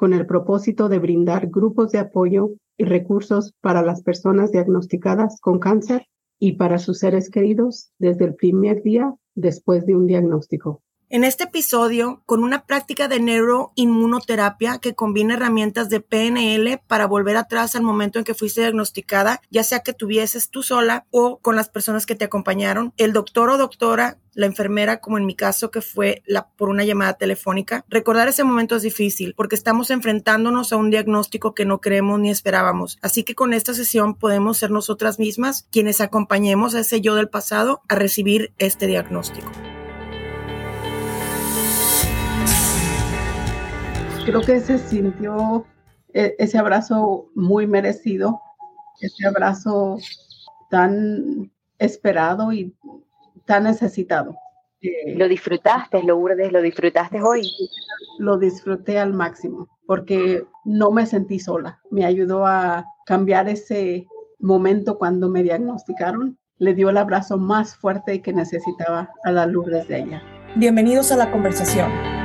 con el propósito de brindar grupos de apoyo y recursos para las personas diagnosticadas con cáncer y para sus seres queridos desde el primer día después de un diagnóstico. En este episodio, con una práctica de neuroinmunoterapia que combina herramientas de PNL para volver atrás al momento en que fuiste diagnosticada, ya sea que tuvieses tú sola o con las personas que te acompañaron, el doctor o doctora la enfermera, como en mi caso, que fue por una llamada telefónica. Recordar ese momento es difícil porque estamos enfrentándonos a un diagnóstico que no creemos ni esperábamos. Así que con esta sesión podemos ser nosotras mismas quienes acompañemos a ese yo del pasado a recibir este diagnóstico. Creo que se sintió e, ese abrazo muy merecido, ese abrazo tan esperado y tan necesitado. ¿Lo disfrutaste, Lourdes? ¿Lo disfrutaste hoy? Lo disfruté al máximo porque no me sentí sola. Me ayudó a cambiar ese momento cuando me diagnosticaron. Le dio el abrazo más fuerte que necesitaba a la Lourdes de ella. Bienvenidos a la conversación.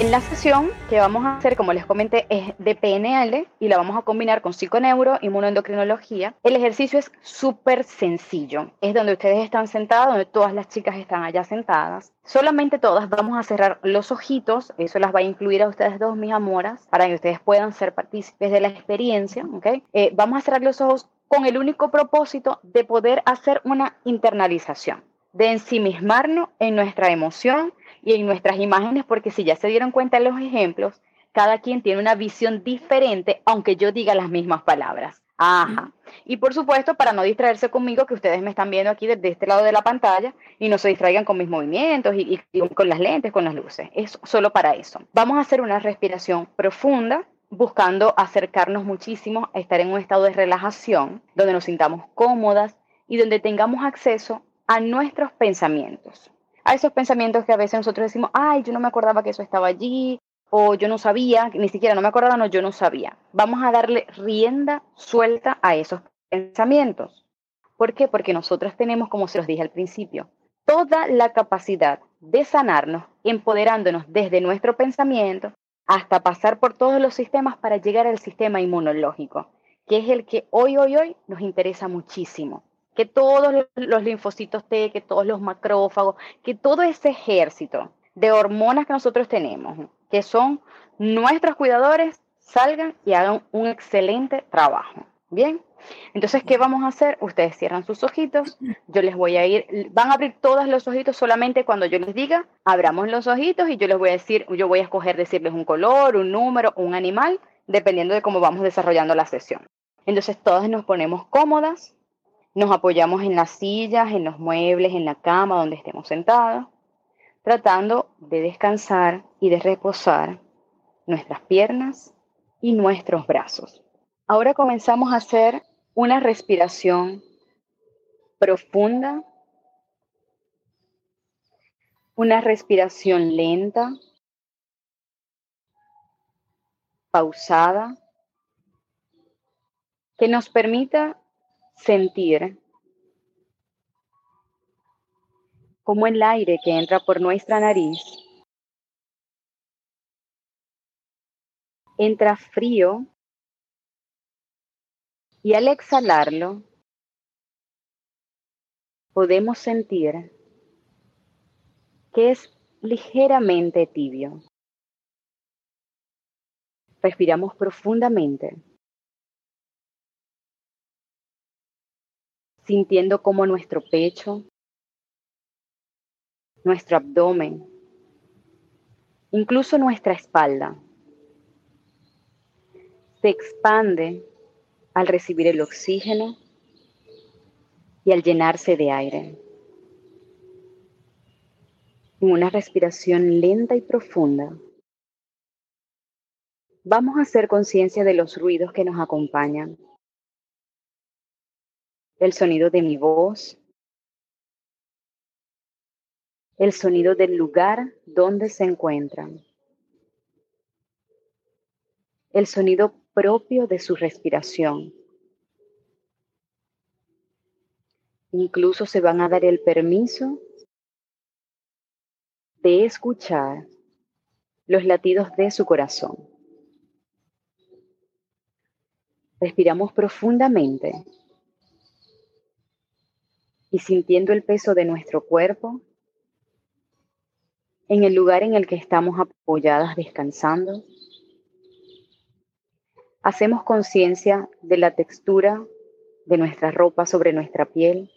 En la sesión que vamos a hacer, como les comenté, es de PNL y la vamos a combinar con psiconeuro, inmunoendocrinología. El ejercicio es súper sencillo. Es donde ustedes están sentados, donde todas las chicas están allá sentadas. Solamente todas vamos a cerrar los ojitos. Eso las va a incluir a ustedes dos, mis amoras, para que ustedes puedan ser partícipes de la experiencia. ¿okay? Eh, vamos a cerrar los ojos con el único propósito de poder hacer una internalización, de ensimismarnos en nuestra emoción y en nuestras imágenes, porque si ya se dieron cuenta en los ejemplos, cada quien tiene una visión diferente, aunque yo diga las mismas palabras. Ajá. Y por supuesto, para no distraerse conmigo, que ustedes me están viendo aquí desde este lado de la pantalla y no se distraigan con mis movimientos y, con las lentes, con las luces. Es solo para eso. Vamos a hacer una respiración profunda, buscando acercarnos muchísimo a estar en un estado de relajación, donde nos sintamos cómodas y donde tengamos acceso a nuestros pensamientos a esos pensamientos que a veces nosotros decimos, ay, yo no me acordaba que eso estaba allí, o yo no sabía, ni siquiera no me acordaba, no, yo no sabía. Vamos a darle rienda suelta a esos pensamientos. ¿Por qué? Porque nosotros tenemos, como se los dije al principio, toda la capacidad de sanarnos, empoderándonos desde nuestro pensamiento hasta pasar por todos los sistemas para llegar al sistema inmunológico, que es el que hoy, hoy, hoy nos interesa muchísimo que todos los linfocitos T, que todos los macrófagos, que todo ese ejército de hormonas que nosotros tenemos, que son nuestros cuidadores, salgan y hagan un excelente trabajo. Bien, entonces, ¿qué vamos a hacer? Ustedes cierran sus ojitos, yo les voy a ir, van a abrir todos los ojitos solamente cuando yo les diga, abramos los ojitos y yo les voy a decir, yo voy a escoger decirles un color, un número, un animal, dependiendo de cómo vamos desarrollando la sesión. Entonces, todas nos ponemos cómodas, nos apoyamos en las sillas, en los muebles, en la cama donde estemos sentados, tratando de descansar y de reposar nuestras piernas y nuestros brazos. Ahora comenzamos a hacer una respiración profunda, una respiración lenta, pausada, que nos permita sentir como el aire que entra por nuestra nariz entra frío y al exhalarlo podemos sentir que es ligeramente tibio. Respiramos profundamente. Sintiendo como nuestro pecho, nuestro abdomen, incluso nuestra espalda, se expande al recibir el oxígeno y al llenarse de aire. En una respiración lenta y profunda, Vamos a hacer conciencia de los ruidos que nos acompañan. El sonido de mi voz. El sonido del lugar donde se encuentran. El sonido propio de su respiración. Incluso se van a dar el permiso de escuchar los latidos de su corazón. Respiramos profundamente y sintiendo el peso de nuestro cuerpo en el lugar en el que estamos apoyadas descansando, hacemos conciencia de la textura de nuestra ropa sobre nuestra piel,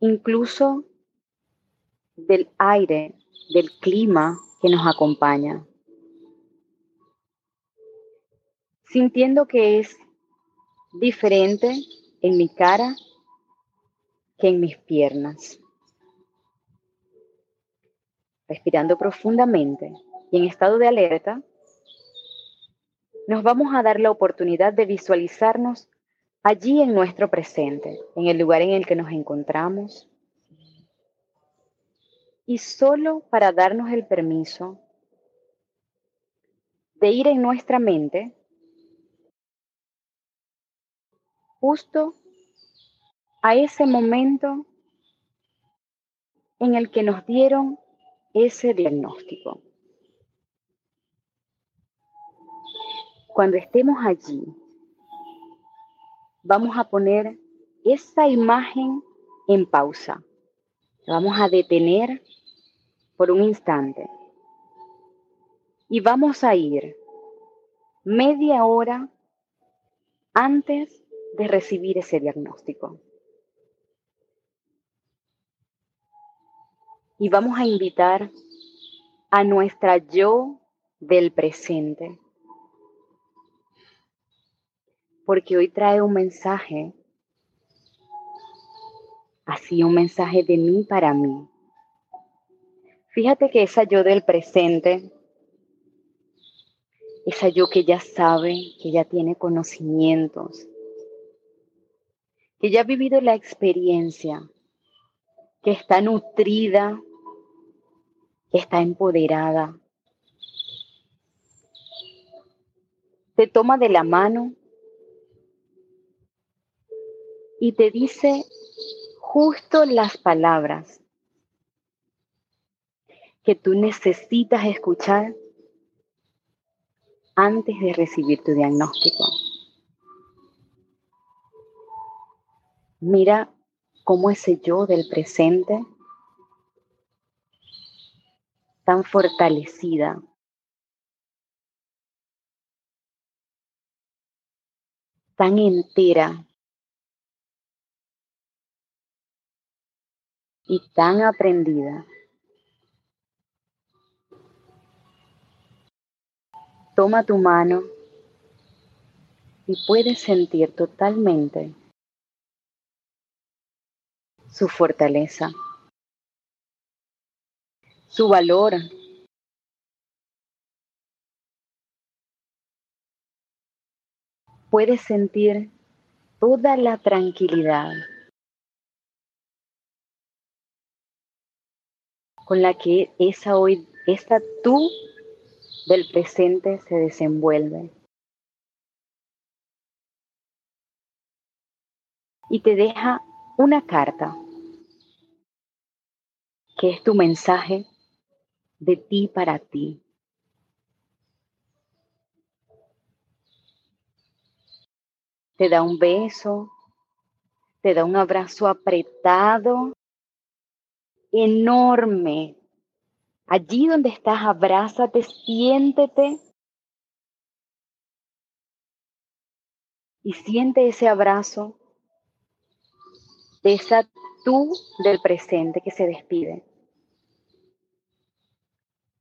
incluso del aire, del clima que nos acompaña. Sintiendo que es diferente en mi cara que en mis piernas. Respirando profundamente y en estado de alerta, nos vamos a dar la oportunidad de visualizarnos allí en nuestro presente, en el lugar en el que nos encontramos, y solo para darnos el permiso de ir en nuestra mente justo a ese momento en el que nos dieron ese diagnóstico. Cuando estemos allí, vamos a poner esa imagen en pausa. vamos a detener por un instante. Y vamos a ir media hora antes de recibir ese diagnóstico. Y vamos a invitar a nuestra yo del presente. Porque hoy trae un mensaje, así un mensaje de mí para mí. Fíjate que esa yo del presente, esa yo que ya sabe, que ya tiene conocimientos, que ya ha vivido la experiencia, que está nutrida, que está empoderada, te toma de la mano y te dice justo las palabras que tú necesitas escuchar antes de recibir tu diagnóstico. Mira cómo ese yo del presente, tan fortalecida, tan entera y tan aprendida, Toma tu mano y puedes sentir totalmente su fortaleza, su valor. Puedes sentir toda la tranquilidad con la que esa hoy, esta tú del presente se desenvuelve. Y te deja una carta, que es tu mensaje de ti para ti. Te da un beso, te da un abrazo apretado, enorme, Allí donde estás, abrázate, siéntete y siente ese abrazo de esa tú del presente que se despide.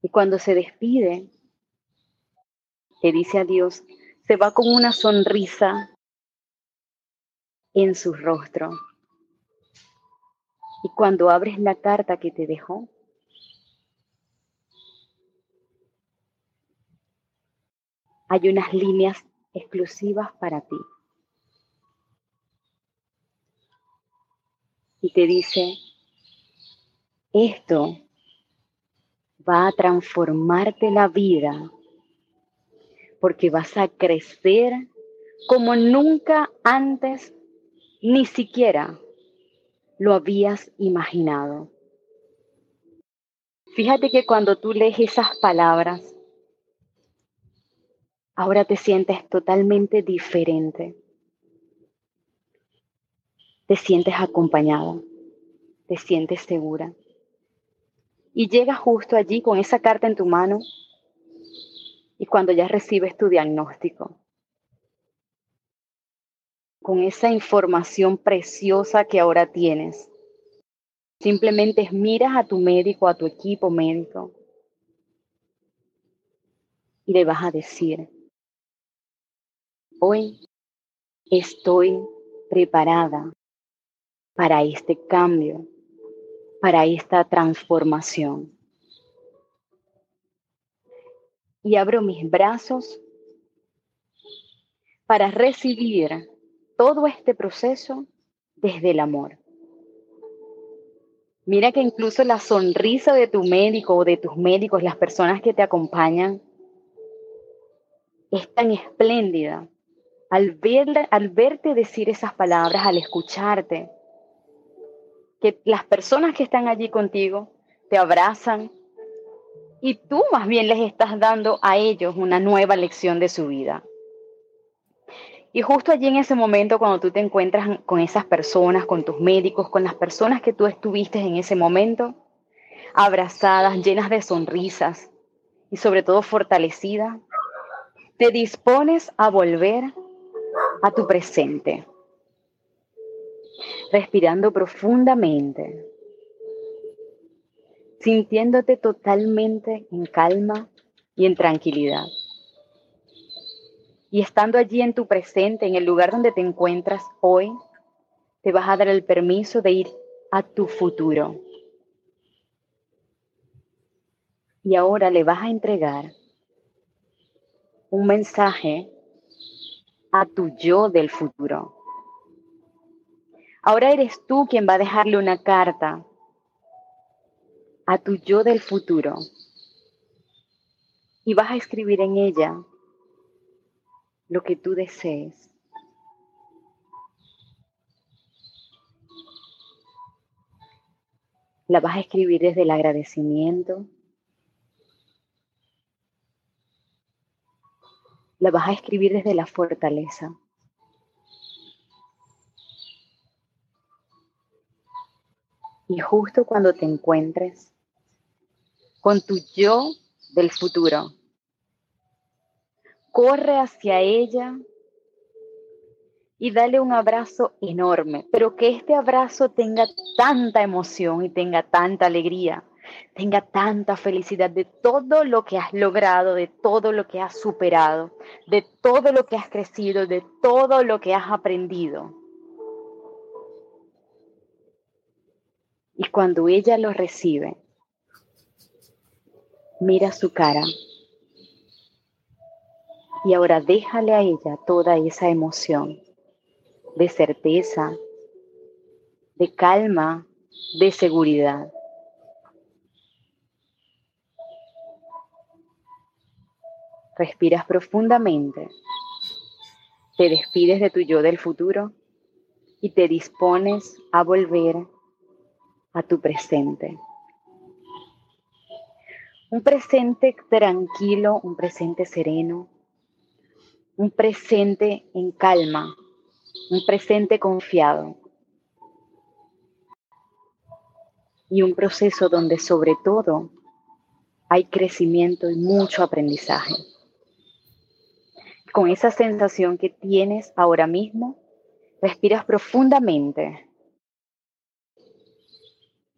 Y cuando se despide, te dice adiós, se va con una sonrisa en su rostro. Y cuando abres la carta que te dejó, hay unas líneas exclusivas para ti. Y te dice, esto va a transformarte la vida porque vas a crecer como nunca antes ni siquiera lo habías imaginado. Fíjate que cuando tú lees esas palabras, ahora te sientes totalmente diferente. Te sientes acompañado, te sientes segura. Y llegas justo allí con esa carta en tu mano y cuando ya recibes tu diagnóstico, con esa información preciosa que ahora tienes, simplemente miras a tu médico, a tu equipo médico y le vas a decir, hoy estoy preparada para este cambio, para esta transformación y abro mis brazos para recibir todo este proceso desde el amor. Mira que incluso la sonrisa de tu médico o de tus médicos, las personas que te acompañan, es tan espléndida al, al verte decir esas palabras, al escucharte, que las personas que están allí contigo te abrazan, y tú más bien les estás dando a ellos una nueva lección de su vida. Y justo allí en ese momento, cuando tú te encuentras con esas personas, con tus médicos, con las personas que tú estuviste en ese momento, abrazadas, llenas de sonrisas y sobre todo fortalecidas, te dispones a volver a tu presente, respirando profundamente sintiéndote totalmente en calma y en tranquilidad. Y estando allí en tu presente, en el lugar donde te encuentras hoy, te vas a dar el permiso de ir a tu futuro. Y ahora le vas a entregar un mensaje a tu yo del futuro. Ahora eres tú quien va a dejarle una carta a tu yo del futuro y vas a escribir en ella lo que tú desees. La vas a escribir desde el agradecimiento. La vas a escribir desde la fortaleza. Y justo cuando te encuentres con tu yo del futuro. Corre hacia ella y dale un abrazo enorme, pero que este abrazo tenga tanta emoción y tenga tanta alegría, tenga tanta felicidad de todo lo que has logrado, de todo lo que has superado, de todo lo que has crecido, de todo lo que has aprendido. Y cuando ella lo recibe, Mira su cara. Y ahora déjale a ella toda esa emoción de certeza, de calma, de seguridad. Respiras profundamente, te despides de tu yo del futuro y te dispones a volver a tu presente. Un presente tranquilo, un presente sereno, un presente en calma, un presente confiado. Y un proceso donde sobre todo hay crecimiento y mucho aprendizaje. Con esa sensación que tienes ahora mismo, respiras profundamente.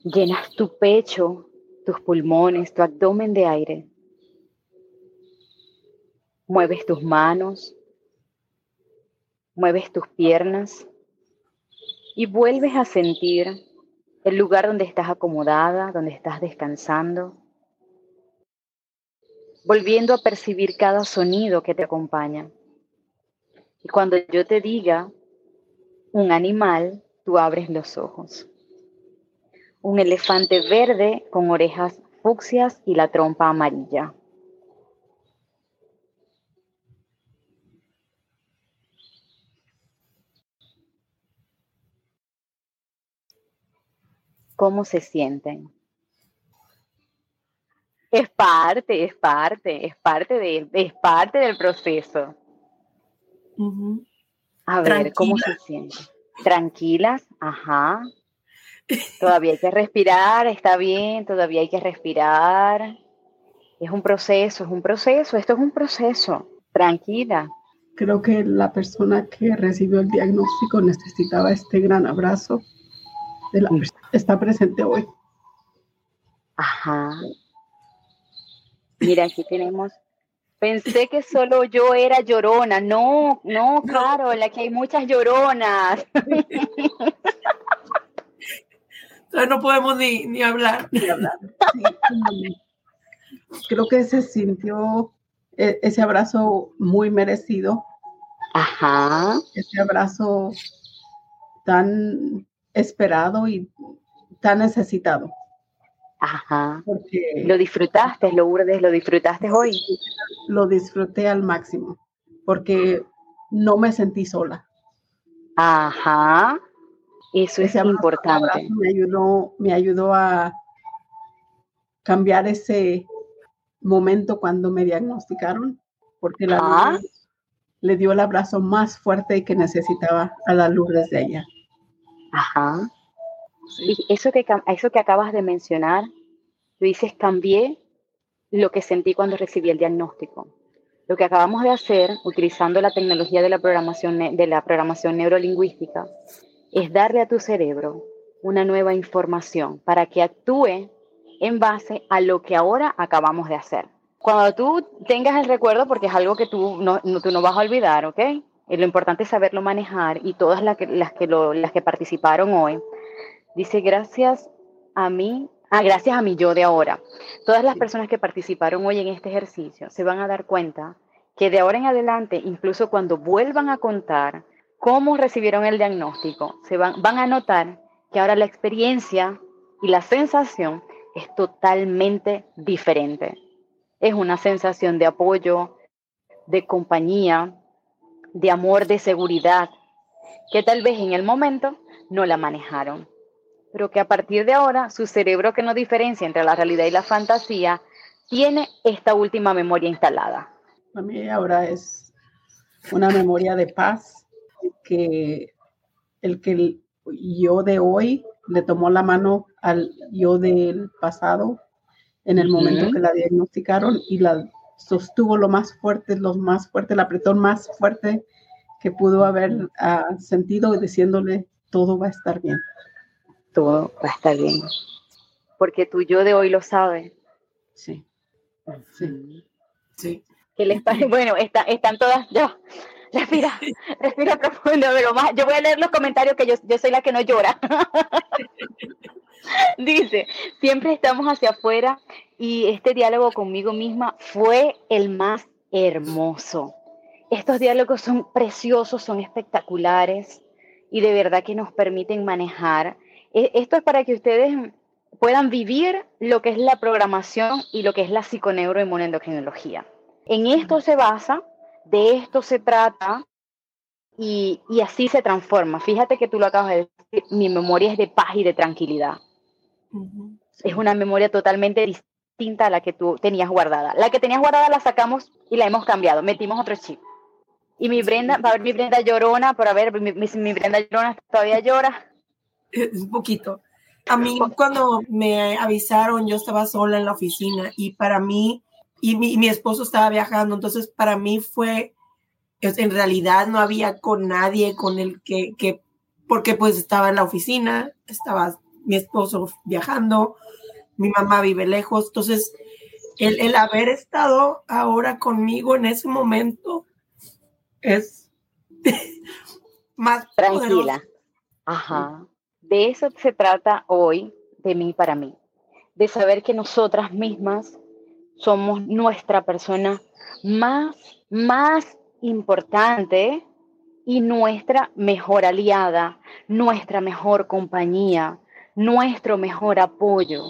Llenas tu pecho tus pulmones, tu abdomen de aire. Mueves tus manos, mueves tus piernas y vuelves a sentir el lugar donde estás acomodada, donde estás descansando. volviendo a percibir cada sonido que te acompaña. Y cuando yo te diga un animal, tú abres los ojos. Un elefante verde con orejas fucsias y la trompa amarilla. ¿Cómo se sienten? Es parte, es parte, es parte, de, es parte del proceso. A ver, ¿cómo se sienten? Tranquilas, ajá. Todavía hay que respirar, está bien, todavía hay que respirar. Es un proceso, es un proceso, esto es un proceso. Tranquila. Creo que la persona que recibió el diagnóstico necesitaba este gran abrazo de la persona que está presente hoy. Ajá. Mira, aquí tenemos Pensé que solo yo era llorona. No, no, claro, la que hay muchas lloronas. no podemos ni, hablar. Creo que se sintió e, ese abrazo muy merecido. Ajá. Ese abrazo tan esperado y tan necesitado. Ajá. Porque lo disfrutaste, lo lo disfrutaste hoy. Lo disfruté al máximo, porque no me sentí sola. Ajá. Eso es importante. Me ayudó, me ayudó a cambiar ese momento cuando me diagnosticaron, porque la le dio el abrazo más fuerte que necesitaba a la luz desde ella. Ajá. Y eso que, eso que acabas de mencionar, tú dices, cambié lo que sentí cuando recibí el diagnóstico. Lo que acabamos de hacer, utilizando la tecnología de la programación, de la programación neurolingüística, es darle a tu cerebro una nueva información para que actúe en base a lo que ahora acabamos de hacer. Cuando tú tengas el recuerdo, porque es algo que tú no, tú no vas a olvidar, ¿ok? Y lo importante es saberlo manejar y todas las que, las que, las que participaron hoy, Dice, gracias a mí, ah, gracias a mí yo de ahora. Todas las personas que participaron hoy en este ejercicio se van a dar cuenta que de ahora en adelante, incluso cuando vuelvan a contar cómo recibieron el diagnóstico, se van, van a notar que ahora la experiencia y la sensación es totalmente diferente. Es una sensación de apoyo, de compañía, de amor, de seguridad, que tal vez en el momento no la manejaron pero que a partir de ahora su cerebro que no diferencia entre la realidad y la fantasía tiene esta última memoria instalada. A mí ahora es una memoria de paz que el que yo de hoy le tomó la mano al yo del pasado en el momento que la diagnosticaron y la sostuvo lo más fuerte, lo más fuerte, el apretón más fuerte que pudo haber ah, sentido diciéndole todo va a estar bien todo va a estar bien. Porque tú yo de hoy lo sabes. Sí. Sí. sí. ¿Qué les Bueno, están todas, yo, respira, respira profundo, pero más, yo voy a leer los comentarios que yo, yo soy la que no llora. Dice, siempre estamos hacia afuera y este diálogo conmigo misma fue el más hermoso. Estos diálogos son preciosos, son espectaculares y de verdad que nos permiten manejar e, esto es para que ustedes puedan vivir lo que es la programación y lo que es la psiconeuroinmunendocrinología. En esto se basa, de esto se trata y, así se transforma. Fíjate que tú lo acabas de decir, mi memoria es de paz y de tranquilidad. Es una memoria totalmente distinta a la que tú tenías guardada. La que tenías guardada la sacamos y la hemos cambiado, metimos otro chip. Y mi Brenda, va a ver mi Brenda llorona, pero a ver, mi, mi Brenda llorona todavía llora un poquito. A mí cuando me avisaron, yo estaba sola en la oficina y para mí, y mi, esposo estaba viajando, entonces para mí fue, en realidad no había con nadie con el que, que, porque pues estaba en la oficina, estaba mi esposo viajando, mi mamá vive lejos, entonces el, el haber estado ahora conmigo en ese momento es más tranquila. Ajá. De eso se trata hoy, de mí para mí, de saber que nosotras mismas somos nuestra persona más, más importante y nuestra mejor aliada, nuestra mejor compañía, nuestro mejor apoyo.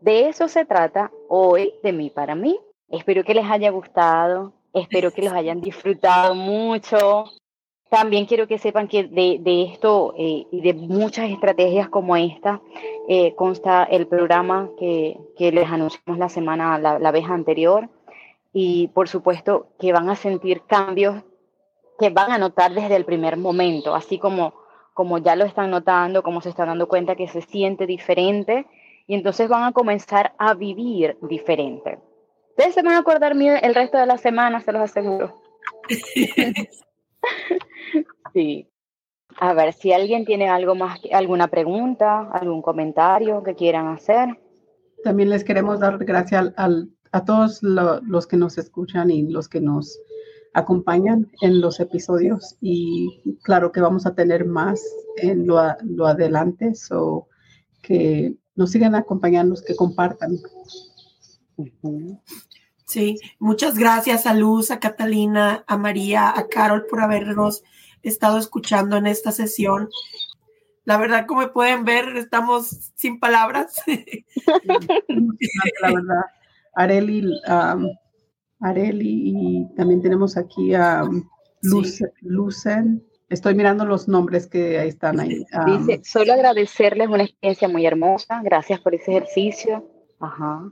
De eso se trata hoy de mí para mí. Espero que les haya gustado, espero que los hayan disfrutado mucho. También quiero que sepan que de, esto eh, y de muchas estrategias como esta eh, consta el programa que, les anunciamos la semana, la, la vez anterior. Y por supuesto que van a sentir cambios que van a notar desde el primer momento, así como, como ya lo están notando, como se están dando cuenta que se siente diferente y entonces van a comenzar a vivir diferente. Ustedes se van a acordar el resto de la semana, se los aseguro. sí. A ver, si alguien tiene algo más, alguna pregunta, algún comentario que quieran hacer. También les queremos dar gracias a todos los que nos escuchan y los que nos acompañan en los episodios y claro que vamos a tener más en lo, lo adelante, o que nos sigan acompañando, que compartan. Sí, muchas gracias a Luz, a Catalina, a María, a Carol por habernos estado escuchando en esta sesión. La verdad, como pueden ver, estamos sin palabras. La verdad, Areli, Areli y también tenemos aquí a Lucen. Estoy mirando los nombres que ahí están ahí. Dice, solo agradecerles una experiencia muy hermosa. Gracias por ese ejercicio. Ajá.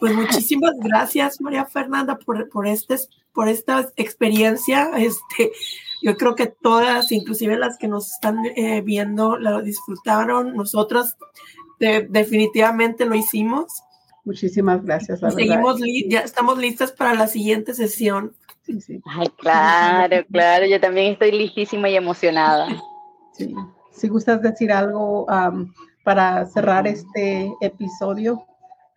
Pues muchísimas gracias, María Fernanda, por, por, este, por esta experiencia. Este, yo creo que todas, inclusive las que nos están eh, viendo, lo disfrutaron. Nosotros definitivamente lo hicimos. Muchísimas gracias. Seguimos, ya estamos listas para la siguiente sesión. Ay, claro, claro, yo también estoy listísima y emocionada. Si gustas decir algo para cerrar este episodio,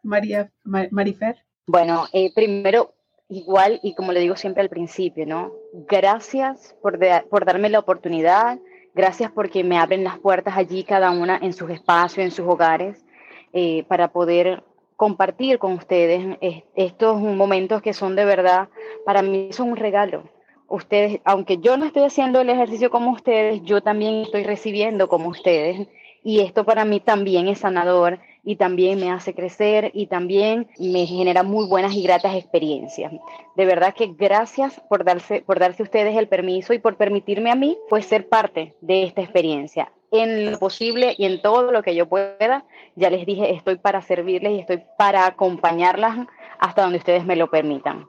María, Marifer. Bueno, eh, primero, igual, y como le digo siempre al principio, ¿no? Gracias por, por darme la oportunidad, gracias porque me abren las puertas allí cada una en sus espacios, en sus hogares, eh, para poder compartir con ustedes estos momentos que son de verdad, para mí son un regalo. Ustedes, aunque yo no estoy haciendo el ejercicio como ustedes, yo también estoy recibiendo como ustedes. Y esto para mí también es sanador y también me hace crecer y también me genera muy buenas y gratas experiencias. De verdad que gracias por darse, por darse ustedes el permiso y por permitirme a mí pues ser parte de esta experiencia en lo posible y en todo lo que yo pueda. Ya les dije, estoy para servirles y estoy para acompañarlas hasta donde ustedes me lo permitan.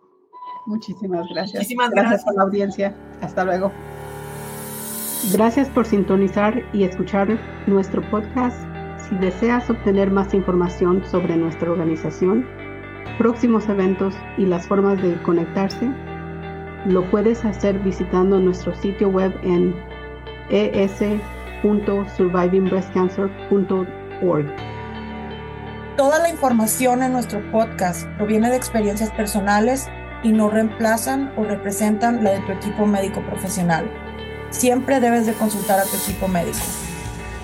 Muchísimas gracias. Muchísimas gracias, a la audiencia. Hasta luego. Gracias por sintonizar y escuchar nuestro podcast. Si deseas obtener más información sobre nuestra organización, próximos eventos y las formas de conectarse, lo puedes hacer visitando nuestro sitio web en es www.survivingbreastcancer.org. Toda la información en nuestro podcast proviene de experiencias personales y no reemplazan o representan la de tu equipo médico profesional. Siempre debes de consultar a tu equipo médico.